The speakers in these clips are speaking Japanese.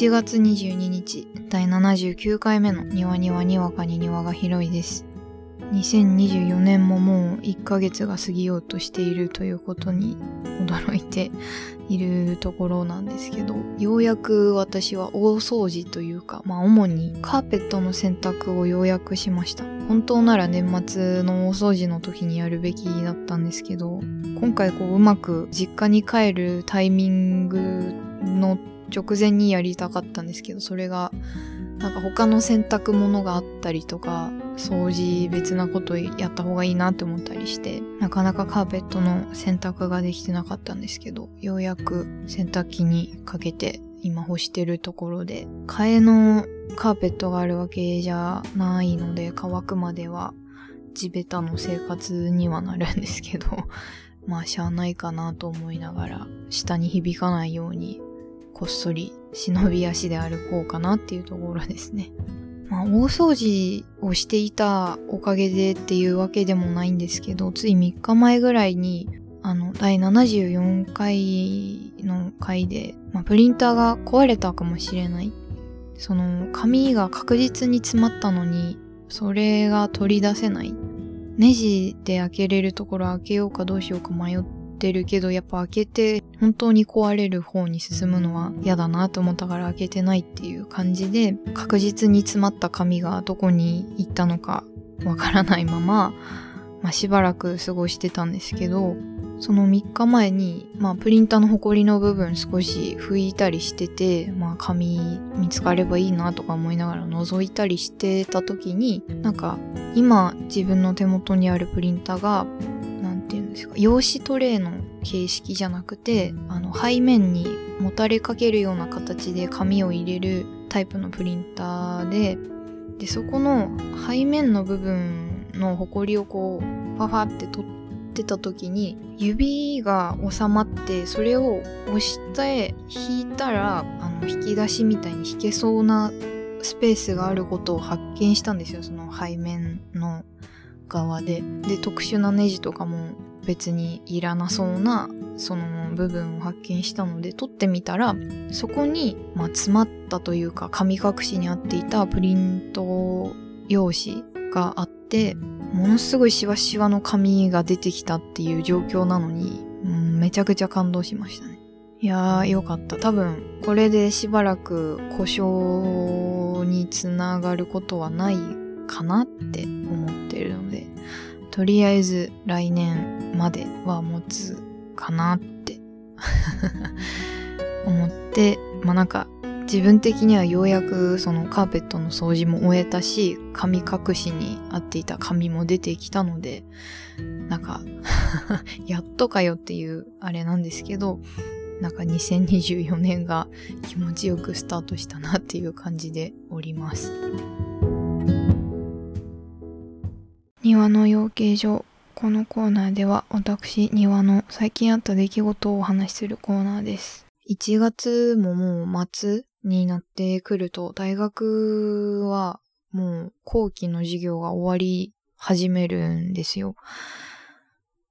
1月22日第79回目の庭にはにわかに庭が広いです。2024年ももう1ヶ月が過ぎようとしているということに驚いているところなんですけどようやく私は大掃除というかまあ主にカーペットの洗濯をようやくしました。本当なら年末の大掃除の時にやるべきだったんですけど今回こううまく実家に帰るタイミングの直前にやりたかったんですけどそれがなんか他の洗濯物があったりとか掃除別なことやった方がいいなって思ったりしてなかなかカーペットの洗濯ができてなかったんですけどようやく洗濯機にかけて今干してるところで替えのカーペットがあるわけじゃないので乾くまでは地べたの生活にはなるんですけどまあしゃあないかなと思いながら下に響かないようにこっそり忍び足で歩こうかなっていうところですね。まあ、大掃除をしていたおかげでっていうわけでもないんですけど、つい3日前ぐらいに、あの、第74回の回で、まあ、プリンターが壊れたかもしれない。その、紙が確実に詰まったのに、それが取り出せない。ネジで開けれるところ開けようかどうしようか迷ってるけど、やっぱ開けて本当に壊れる方に進むのは嫌だなと思ったから開けてないっていう感じで、確実に詰まった紙がどこに行ったのかわからないまま、まあ、しばらく過ごしてたんですけど、その3日前に、まあ、プリンターのホコリの部分少し拭いたりしてて、まあ、紙見つかればいいなとか思いながら覗いたりしてた時に、なんか、今自分の手元にあるプリンターが、うんですか、用紙トレイの形式じゃなくてあの背面にもたれかけるような形で紙を入れるタイプのプリンターででそこの背面の部分のホコリをこうファファって取ってた時に指が収まってそれを押して引いたらあの引き出しみたいに引けそうなスペースがあることを発見したんですよその背面の側で。で特殊なネジとかも別にいらなそうなその部分を発見したので撮ってみたらそこに、まあ、詰まったというか神隠しにあっていたプリント用紙があってものすごいシワシワの紙が出てきたっていう状況なのに、うん、めちゃくちゃ感動しましたね。いやーよかった。多分これでしばらく故障につながることはないかなって思ってるのでとりあえず来年までは持つかなって 思って、まあなんか自分的にはようやくそのカーペットの掃除も終えたし、紙隠しに合っていた紙も出てきたので、なんか やっとかよっていうあれなんですけど、なんか2024年が気持ちよくスタートしたなっていう感じでおります。庭の養鶏場。このコーナーでは私庭の最近あった出来事をお話しするコーナーです。1月ももう末になってくると大学はもう後期の授業が終わり始めるんですよ。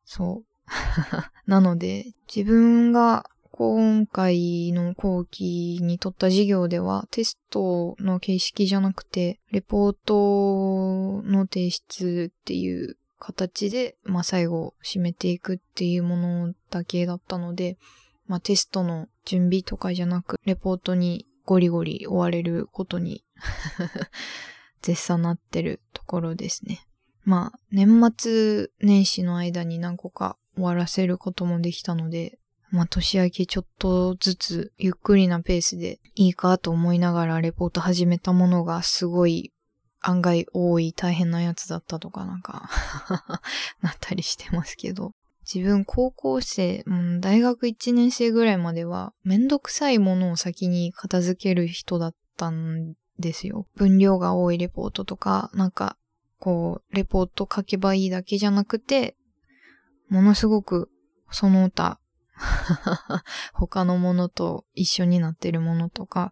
そう。なので自分が今回の後期に取った授業ではテストの形式じゃなくて、レポートの提出っていう形で、まあ最後締めていくっていうものだけだったので、まあテストの準備とかじゃなく、レポートにゴリゴリ追われることに 絶賛なってるところですね。まあ年末年始の間に何個か終わらせることもできたので、まあ年明けちょっとずつゆっくりなペースでいいかと思いながらレポート始めたものがすごい案外多い大変なやつだったとかなんか なったりしてますけど。自分高校生、うん、大学1年生ぐらいまではめんどくさいものを先に片付ける人だったんですよ。分量が多いレポートとか、なんかこう、レポート書けばいいだけじゃなくて、ものすごくその他 他のものと一緒になってるものとか、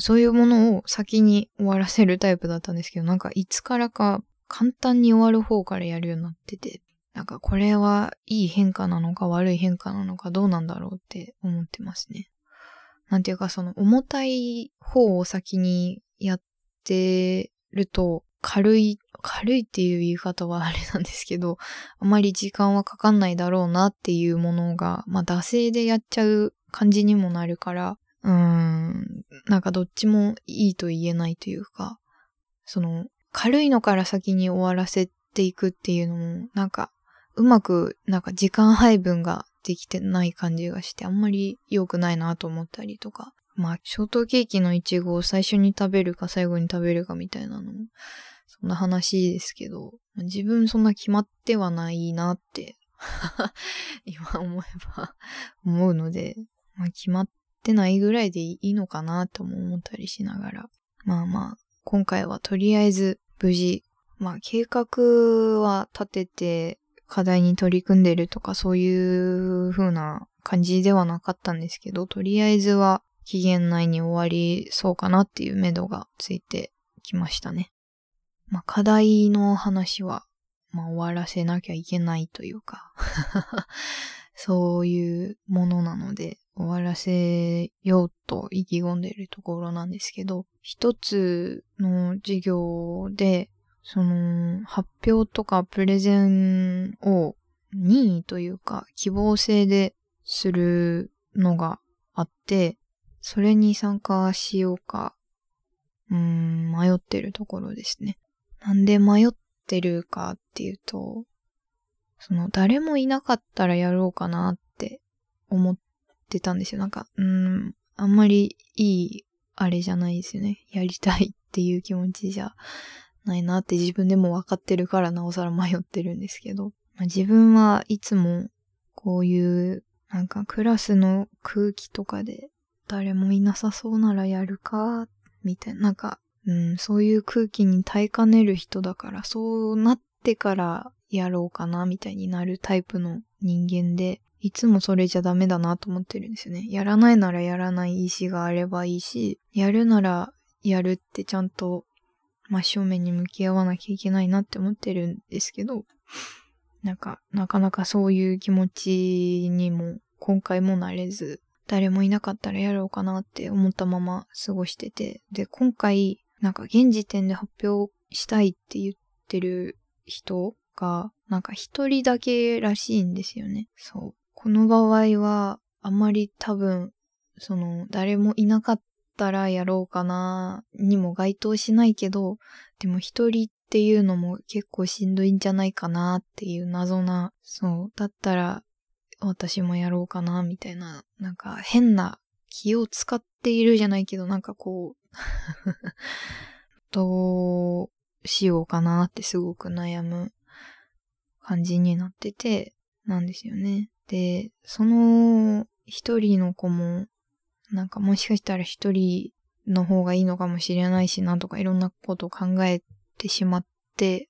そういうものを先に終わらせるタイプだったんですけど、なんかいつからか簡単に終わる方からやるようになってて、なんかこれはいい変化なのか悪い変化なのかどうなんだろうって思ってますね。なんていうかその重たい方を先にやってると、軽い、軽いっていう言い方はあれなんですけど、あまり時間はかかんないだろうなっていうものが、まあ、惰性でやっちゃう感じにもなるから、うーん、なんかどっちもいいと言えないというか、その、軽いのから先に終わらせていくっていうのも、なんか、うまく、なんか時間配分ができてない感じがして、あんまり良くないなと思ったりとか。まあ、ショートケーキのイチゴを最初に食べるか最後に食べるかみたいなのも、そんな話ですけど、自分そんな決まってはないなって 今思えば思うので、まあ、決まってないぐらいでいいのかなとも思ったりしながら。まあまあ、今回はとりあえず無事、まあ計画は立てて課題に取り組んでるとかそういう風な感じではなかったんですけど、とりあえずは期限内に終わりそうかなっていう目処がついてきましたね。まあ課題の話は、まあ終わらせなきゃいけないというか そういうものなので、終わらせようと意気込んでいるところなんですけど、一つの授業で、その、発表とかプレゼンを任意というか希望制でするのがあって、それに参加しようか、うん、迷ってるところですね。なんで迷ってるかっていうと、その、誰もいなかったらやろうかなって思ってたんですよ。なんか、うん、あんまりいい、あれじゃないですよね。やりたいっていう気持ちじゃないなって自分でも分かってるからなおさら迷ってるんですけど。まあ、自分はいつも、こういう、なんかクラスの空気とかで、誰もいなさそうならやるか、みたいな、なんか、うん、そういう空気に耐えかねる人だから、そうなってからやろうかなみたいになるタイプの人間で、いつもそれじゃダメだなと思ってるんですよね。やらないならやらない意志があればいいし、やるならやるってちゃんと真正面に向き合わなきゃいけないなって思ってるんですけど、なんか、なかなかそういう気持ちにも今回もなれず、誰もいなかったらやろうかなって思ったまま過ごしてて、で、今回、なんか現時点で発表したいって言ってる人が、なんか一人だけらしいんですよね。そう。この場合は、あまり多分、その、誰もいなかったらやろうかな、にも該当しないけど、でも一人っていうのも結構しんどいんじゃないかなっていう謎な、そう、だったら私もやろうかな、みたいな、なんか変な気を使っているじゃないけど、なんかこう どうしようかなってすごく悩む感じになってて、なんですよね。で、その一人の子も、なんかもしかしたら一人の方がいいのかもしれないしなとかいろんなことを考えてしまって、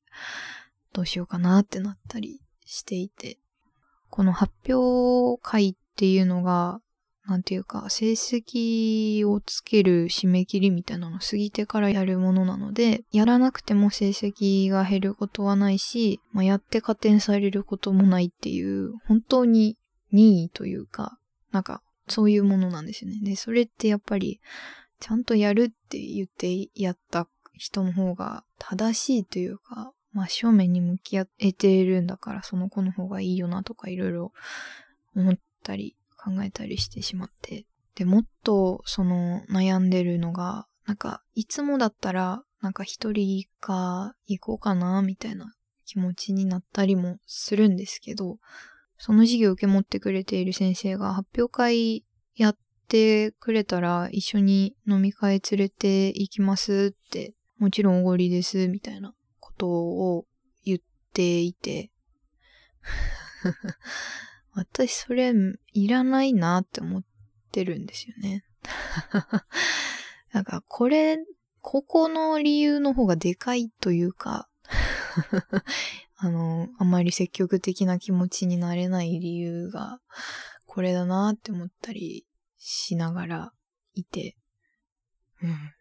どうしようかなってなったりしていて、この発表会っていうのが、なんていうか、成績をつける締め切りみたいなの過ぎてからやるものなので、やらなくても成績が減ることはないし、まあ、やって加点されることもないっていう、本当に任意というか、なんか、そういうものなんですよね。で、それってやっぱり、ちゃんとやるって言ってやった人の方が正しいというか、まあ正面に向き合えているんだからその子の方がいいよなとかいろいろ思ったり考えたりしてしまって。で、もっとその悩んでるのが、なんかいつもだったらなんか一人か行こうかなみたいな気持ちになったりもするんですけど、その授業を受け持ってくれている先生が発表会やってくれたら一緒に飲み会連れて行きますって、もちろんおごりです、みたいなことを言っていて私それいらないなって思ってるんですよね。なんかこれ、ここの理由の方がでかいというか あの、あまり積極的な気持ちになれない理由がこれだなって思ったりしながらいて、うん。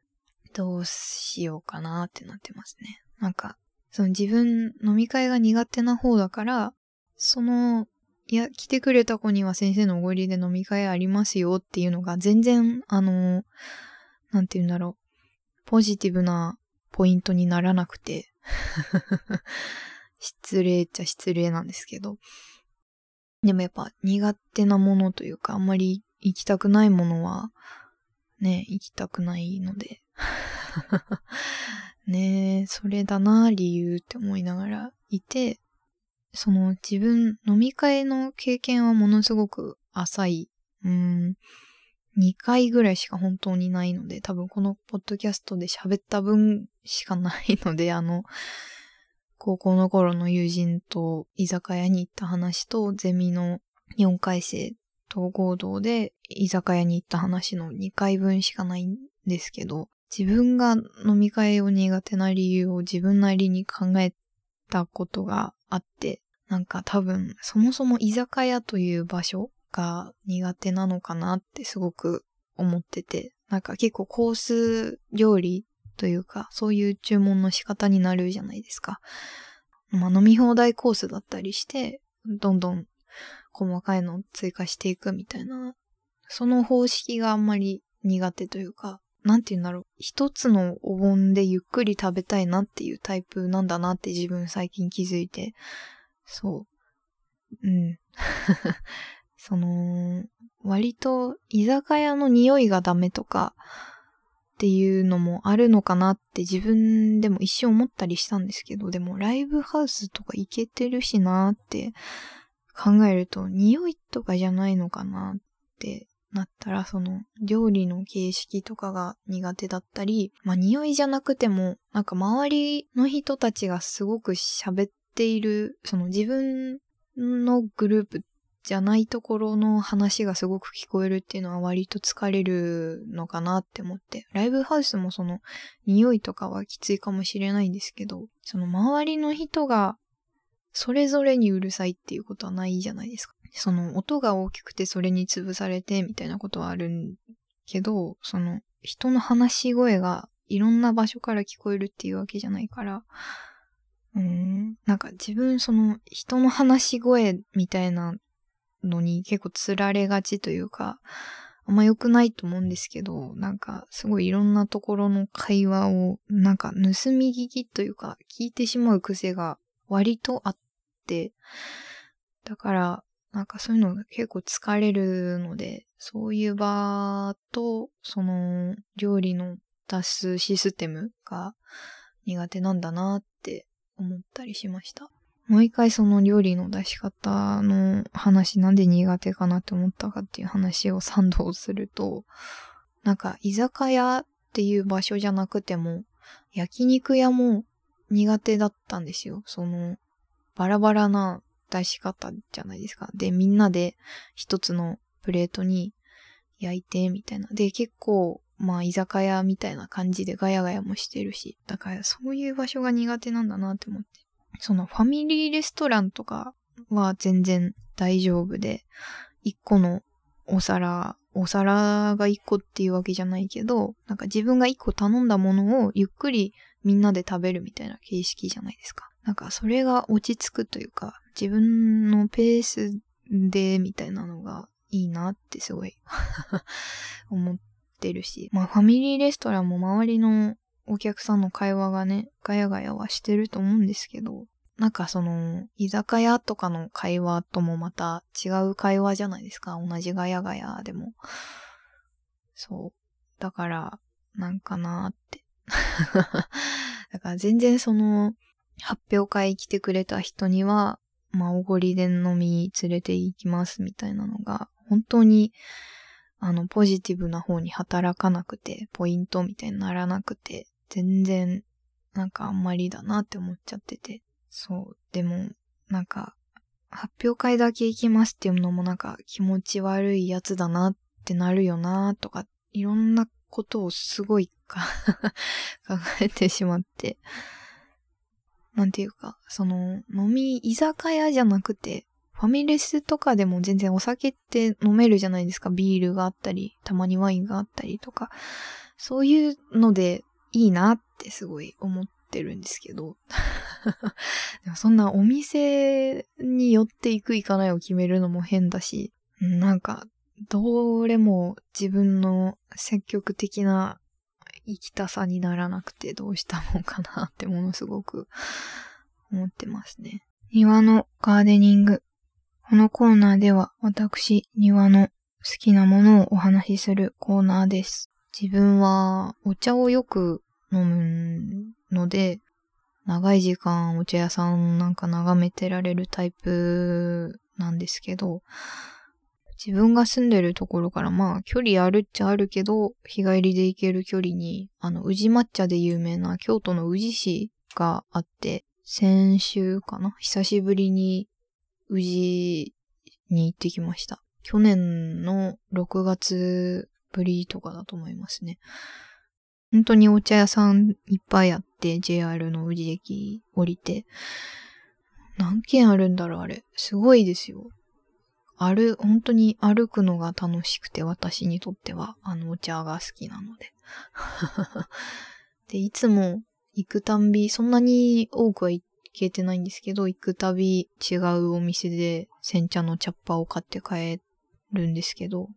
どうしようかなってなってますね。なんか、その自分飲み会が苦手な方だから、そのいや、来てくれた子には先生のおごりで飲み会ありますよっていうのが全然、あの、なんて言うんだろう。ポジティブなポイントにならなくて 失礼っちゃ失礼なんですけど。でもやっぱ苦手なものというか、あんまり行きたくないものは、ね、行きたくないので。ねえ、それだな、理由って思いながらいて、その自分、飲み会の経験はものすごく浅い。うん、2回ぐらいしか本当にないので、多分このポッドキャストで喋った分しかないので、あの、高校の頃の友人と居酒屋に行った話と、ゼミの4回生と合同で居酒屋に行った話の2回分しかないんですけど、自分が飲み会を苦手な理由を自分なりに考えたことがあって、なんか多分そもそも居酒屋という場所が苦手なのかなってすごく思ってて、なんか結構コース料理というか、そういう注文の仕方になるじゃないですか。まあ飲み放題コースだったりして、どんどん細かいのを追加していくみたいな、その方式があんまり苦手というか、なんて言うんだろう。一つのお盆でゆっくり食べたいなっていうタイプなんだなって自分最近気づいて。そう。うん。その、割と居酒屋の匂いがダメとかっていうのもあるのかなって自分でも一瞬思ったりしたんですけど、でもライブハウスとか行けてるしなって考えると匂いとかじゃないのかなってなったら、その、料理の形式とかが苦手だったり、まあ、匂いじゃなくても、なんか周りの人たちがすごく喋っている、その自分のグループじゃないところの話がすごく聞こえるっていうのは割と疲れるのかなって思って。ライブハウスもその、匂いとかはきついかもしれないんですけど、その周りの人がそれぞれにうるさいっていうことはないじゃないですか。その音が大きくてそれに潰されてみたいなことはあるけど、その人の話し声がいろんな場所から聞こえるっていうわけじゃないから、うん、なんか自分その人の話し声みたいなのに結構釣られがちというか、あんま良くないと思うんですけど、なんかすごいいろんなところの会話をなんか盗み聞きというか聞いてしまう癖が割とあって、だからなんかそういうのが結構疲れるので、そういう場と、その、料理の出すシステムが苦手なんだなって思ったりしました。もう一回その料理の出し方の話なんで苦手かなって思ったかっていう話を賛同すると、なんか居酒屋っていう場所じゃなくても、焼肉屋も苦手だったんですよ。その、バラバラな出し方じゃないですか。で、みんなで一つのプレートに焼いて、みたいな。で、結構、まあ、居酒屋みたいな感じでガヤガヤもしてるし。だから、そういう場所が苦手なんだなって思って。その、ファミリーレストランとかは全然大丈夫で、一個のお皿、お皿が一個っていうわけじゃないけど、なんか自分が一個頼んだものをゆっくりみんなで食べるみたいな形式じゃないですか。なんかそれが落ち着くというか、自分のペースでみたいなのがいいなってすごい 思ってるし、まあファミリーレストランも周りのお客さんの会話がね、ガヤガヤはしてると思うんですけど、なんかその、居酒屋とかの会話ともまた違う会話じゃないですか。同じガヤガヤでも。そう。だから、なんかなーって。だから全然その、発表会来てくれた人には、まあ、おごりで飲み連れて行きますみたいなのが、本当に、あの、ポジティブな方に働かなくて、ポイントみたいにならなくて、全然、なんかあんまりだなって思っちゃってて。そう。でも、なんか、発表会だけ行きますっていうのもなんか気持ち悪いやつだなってなるよなとか、いろんなことをすごい 考えてしまって。なんていうか、その、飲み、居酒屋じゃなくて、ファミレスとかでも全然お酒って飲めるじゃないですか。ビールがあったり、たまにワインがあったりとか。そういうのでいいなってすごい思ってるんですけど。でもそんなお店に寄っていく行かないを決めるのも変だし、なんか、どれも自分の積極的な生きたさにならなくてどうしたもんかなってものすごく思ってますね。庭のガーデニング。このコーナーでは私、庭の好きなものをお話しするコーナーです。自分はお茶をよく飲むので、長い時間お茶屋さんなんか眺めてられるタイプなんですけど、自分が住んでるところからまあ距離あるっちゃあるけど、日帰りで行ける距離に、あの、宇治抹茶で有名な京都の宇治市があって、先週かな？久しぶりに宇治に行ってきました。去年の6月ぶりとかだと思いますね。本当にお茶屋さんいっぱいあって、JR の宇治駅降りて。何軒あるんだろう、あれ。すごいですよ。歩、本当に歩くのが楽しくて、私にとっては、あのお茶が好きなので。で、いつも行くたんび、そんなに多くは行けてないんですけど、行くたび違うお店で煎茶の茶っ葉を買って帰るんですけど、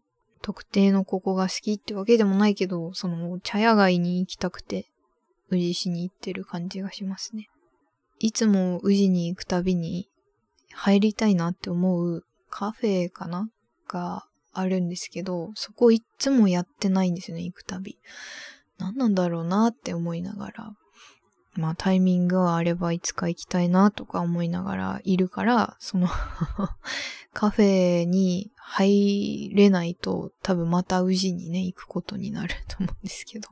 特定のここが好きってわけでもないけど、その茶屋街に行きたくて、宇治市に行ってる感じがしますね。いつも宇治に行くたびに入りたいなって思うカフェかな？があるんですけど、そこいつもやってないんですよね、行くたび。何なんだろうなって思いながら。まあタイミングがあればいつか行きたいなとか思いながらいるから、その カフェに入れないと多分また宇治にね、行くことになると思うんですけど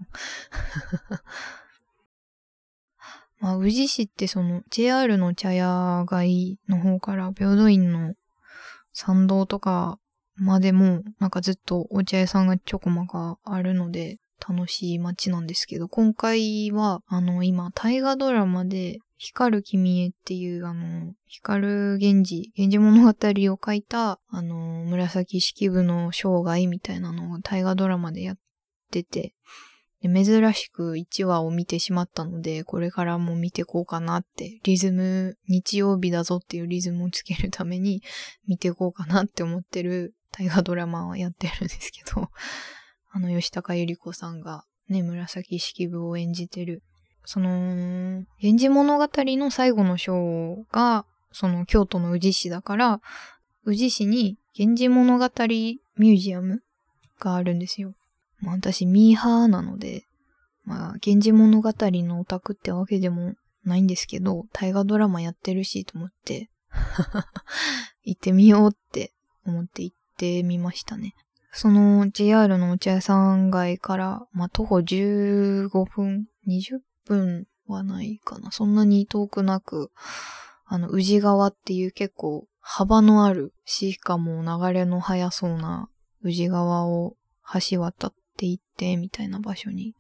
まあ宇治市ってその JR の茶屋街の方から平等院の参道とかまでもなんかずっとお茶屋さんがちょこまかあるので、楽しい街なんですけど、今回は、あの、今、大河ドラマで、光る君へっていう、あの、光る源氏、源氏物語を書いた、あの、紫式部の生涯みたいなのを大河ドラマでやってて、珍しく1話を見てしまったので、これからも見てこうかなって、リズム、日曜日だぞっていうリズムをつけるために見てこうかなって思ってる大河ドラマはやってるんですけど、あの、吉高由里子さんがね、紫式部を演じてる。その、源氏物語の最後の章が、その京都の宇治市だから、宇治市に源氏物語ミュージアムがあるんですよ。まあ私ミーハーなので、まあ源氏物語のオタクってわけでもないんですけど、大河ドラマやってるしと思って、行ってみようって思って行ってみましたね。その JR のお茶屋さん街から、まあ、徒歩15分、20分はないかな。そんなに遠くなく、あの、宇治川っていう結構幅のある、しかも流れの速そうな宇治川を橋渡っって行ってみたいな場所に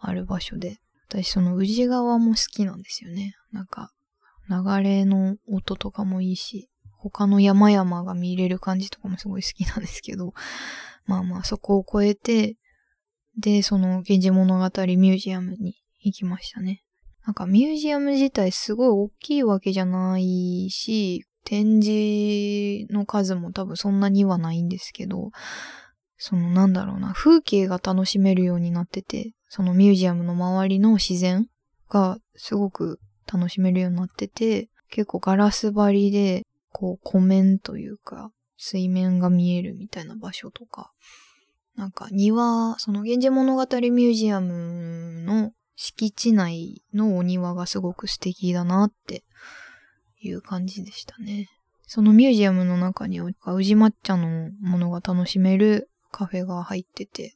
ある場所で、私その宇治川も好きなんですよね。なんか、流れの音とかもいいし、他の山々が見れる感じとかもすごい好きなんですけど、まあまあそこを越えて、で、その源氏物語ミュージアムに行きましたね。なんかミュージアム自体すごい大きいわけじゃないし、展示の数も多分そんなにはないんですけど、そのなんだろうな、風景が楽しめるようになってて、そのミュージアムの周りの自然がすごく楽しめるようになってて、結構ガラス張りでこう湖面というか、水面が見えるみたいな場所とか、なんか庭、その源氏物語ミュージアムの敷地内のお庭がすごく素敵だなっていう感じでしたね。そのミュージアムの中には宇治抹茶のものが楽しめるカフェが入ってて、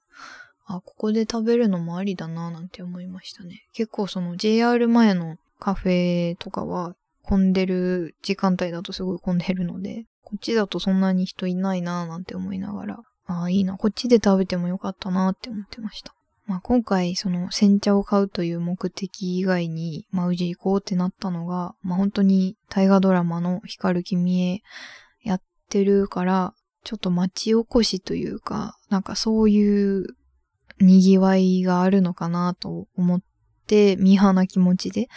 あ、ここで食べるのもありだななんて思いましたね。結構その JR 前のカフェとかは混んでる時間帯だとすごい混んでるので、こっちだとそんなに人いないなぁなんて思いながら、ああ、いいな、こっちで食べてもよかったなって思ってました。まあ今回その煎茶を買うという目的以外に、まあ宇治行こうってなったのが、まあ本当に大河ドラマの光る君へやってるから、ちょっと町おこしというか、なんかそういう賑わいがあるのかなと思って、ミーハな気持ちで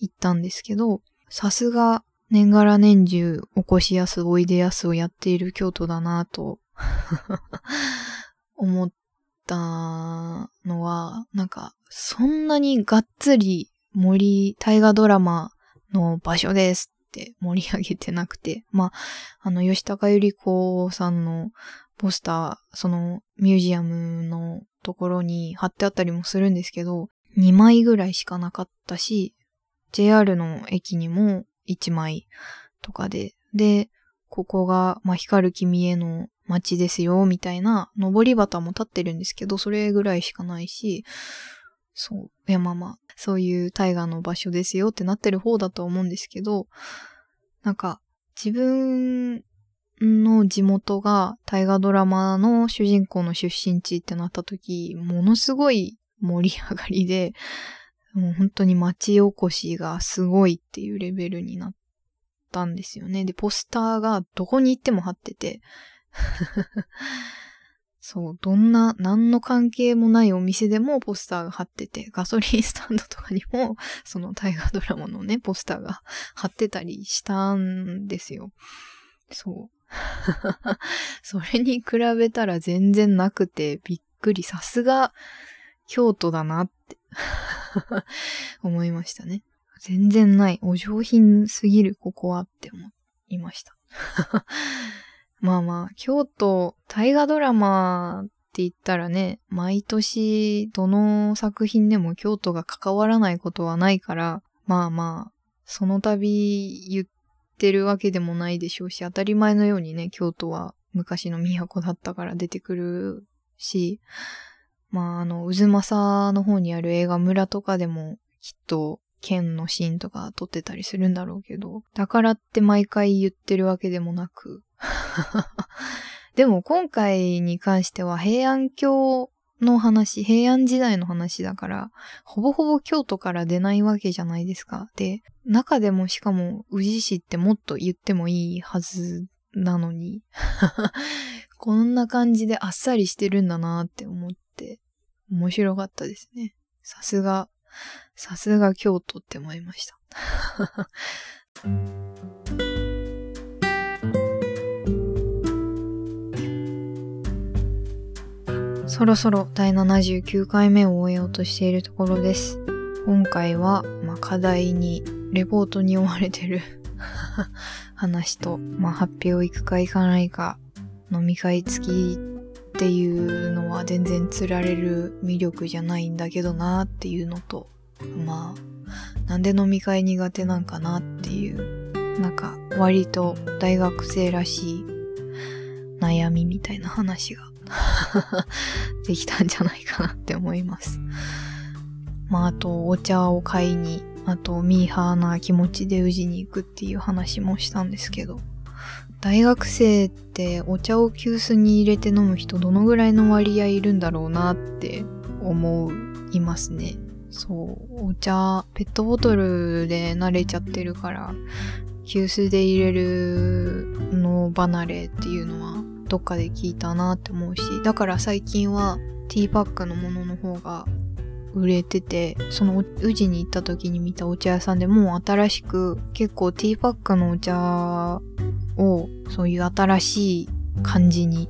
行ったんですけど、さすが年がら年中起こしやすおいでやすをやっている京都だなと 思ったのは、なんか、そんなにがっつり森、大河ドラマの場所ですって盛り上げてなくて、まあ、あの、吉高由里子さんのポスター、そのミュージアムのところに貼ってあったりもするんですけど、2枚ぐらいしかなかったし、JR の駅にも1枚とかで、で、ここが、まあ、光る君への街ですよ、みたいな、登り旗も立ってるんですけど、それぐらいしかないし、そう。いや、まあまあ、そういう大河の場所ですよってなってる方だと思うんですけど、なんか、自分の地元が大河ドラマの主人公の出身地ってなった時、ものすごい盛り上がりで、もう本当に町おこしがすごいっていうレベルになったんですよね。で、ポスターがどこに行っても貼っててそう、どんな、何の関係もないお店でもポスターが貼ってて、ガソリンスタンドとかにも、その大河ドラマのね、ポスターが貼ってたりしたんですよ。そう。それに比べたら全然なくてびっくり。さすが京都だなって 思いましたね。全然ない。お上品すぎる、ここはって思いました。まあまあ、京都、大河ドラマって言ったらね、毎年どの作品でも京都が関わらないことはないから、まあまあ、その度言ってるわけでもないでしょうし、当たり前のようにね、京都は昔の都だったから出てくるし、まあ、あの、渦政の方にある映画村とかでも、きっと、剣のシーンとか撮ってたりするんだろうけど、だからって毎回言ってるわけでもなく。でも今回に関しては平安京の話、平安時代の話だから、ほぼほぼ京都から出ないわけじゃないですか。で、中でもしかも宇治市ってもっと言ってもいいはずなのに、こんな感じであっさりしてるんだなって思って、面白かったですね。さすが、さすが京都って思いました。そろそろ第79回目を終えようとしているところです。今回は、まあ、課題に、レポートに追われてる 話と、まあ、発表行くか行かないか、飲み会付きっていうのは全然釣られる魅力じゃないんだけどなっていうのと、まあ、なんで飲み会苦手なんかなっていう、なんか割と大学生らしい悩みみたいな話ができたんじゃないかなって思います。まあ、あとお茶を買いに、あとミーハーな気持ちで宇治に行くっていう話もしたんですけど、大学生ってお茶を急須に入れて飲む人どのぐらいの割合いるんだろうなって思いますね。そう、お茶、ペットボトルで慣れちゃってるから、急須で入れるの離れっていうのはどっかで聞いたなって思うし、だから最近はティーパックのものの方が売れてて、その宇治に行った時に見たお茶屋さんでもう新しく結構ティーパックのお茶をそういう新しい感じに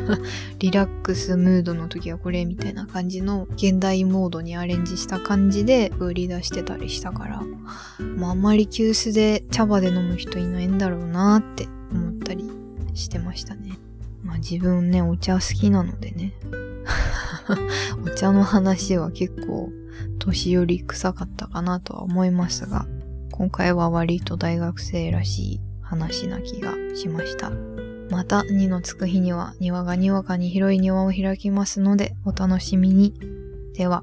リラックスムードの時はこれみたいな感じの現代モードにアレンジした感じで売り出してたりしたから、まあ、あんまり急須で茶葉で飲む人いないんだろうなって思ったりしてましたね。まあ自分ね、お茶好きなのでね。お茶の話は結構年寄り臭かったかなとは思いますが、今回は割と大学生らしい話な気がしました。また2のつく日には庭がにわかに広い庭を開きますのでお楽しみに。では。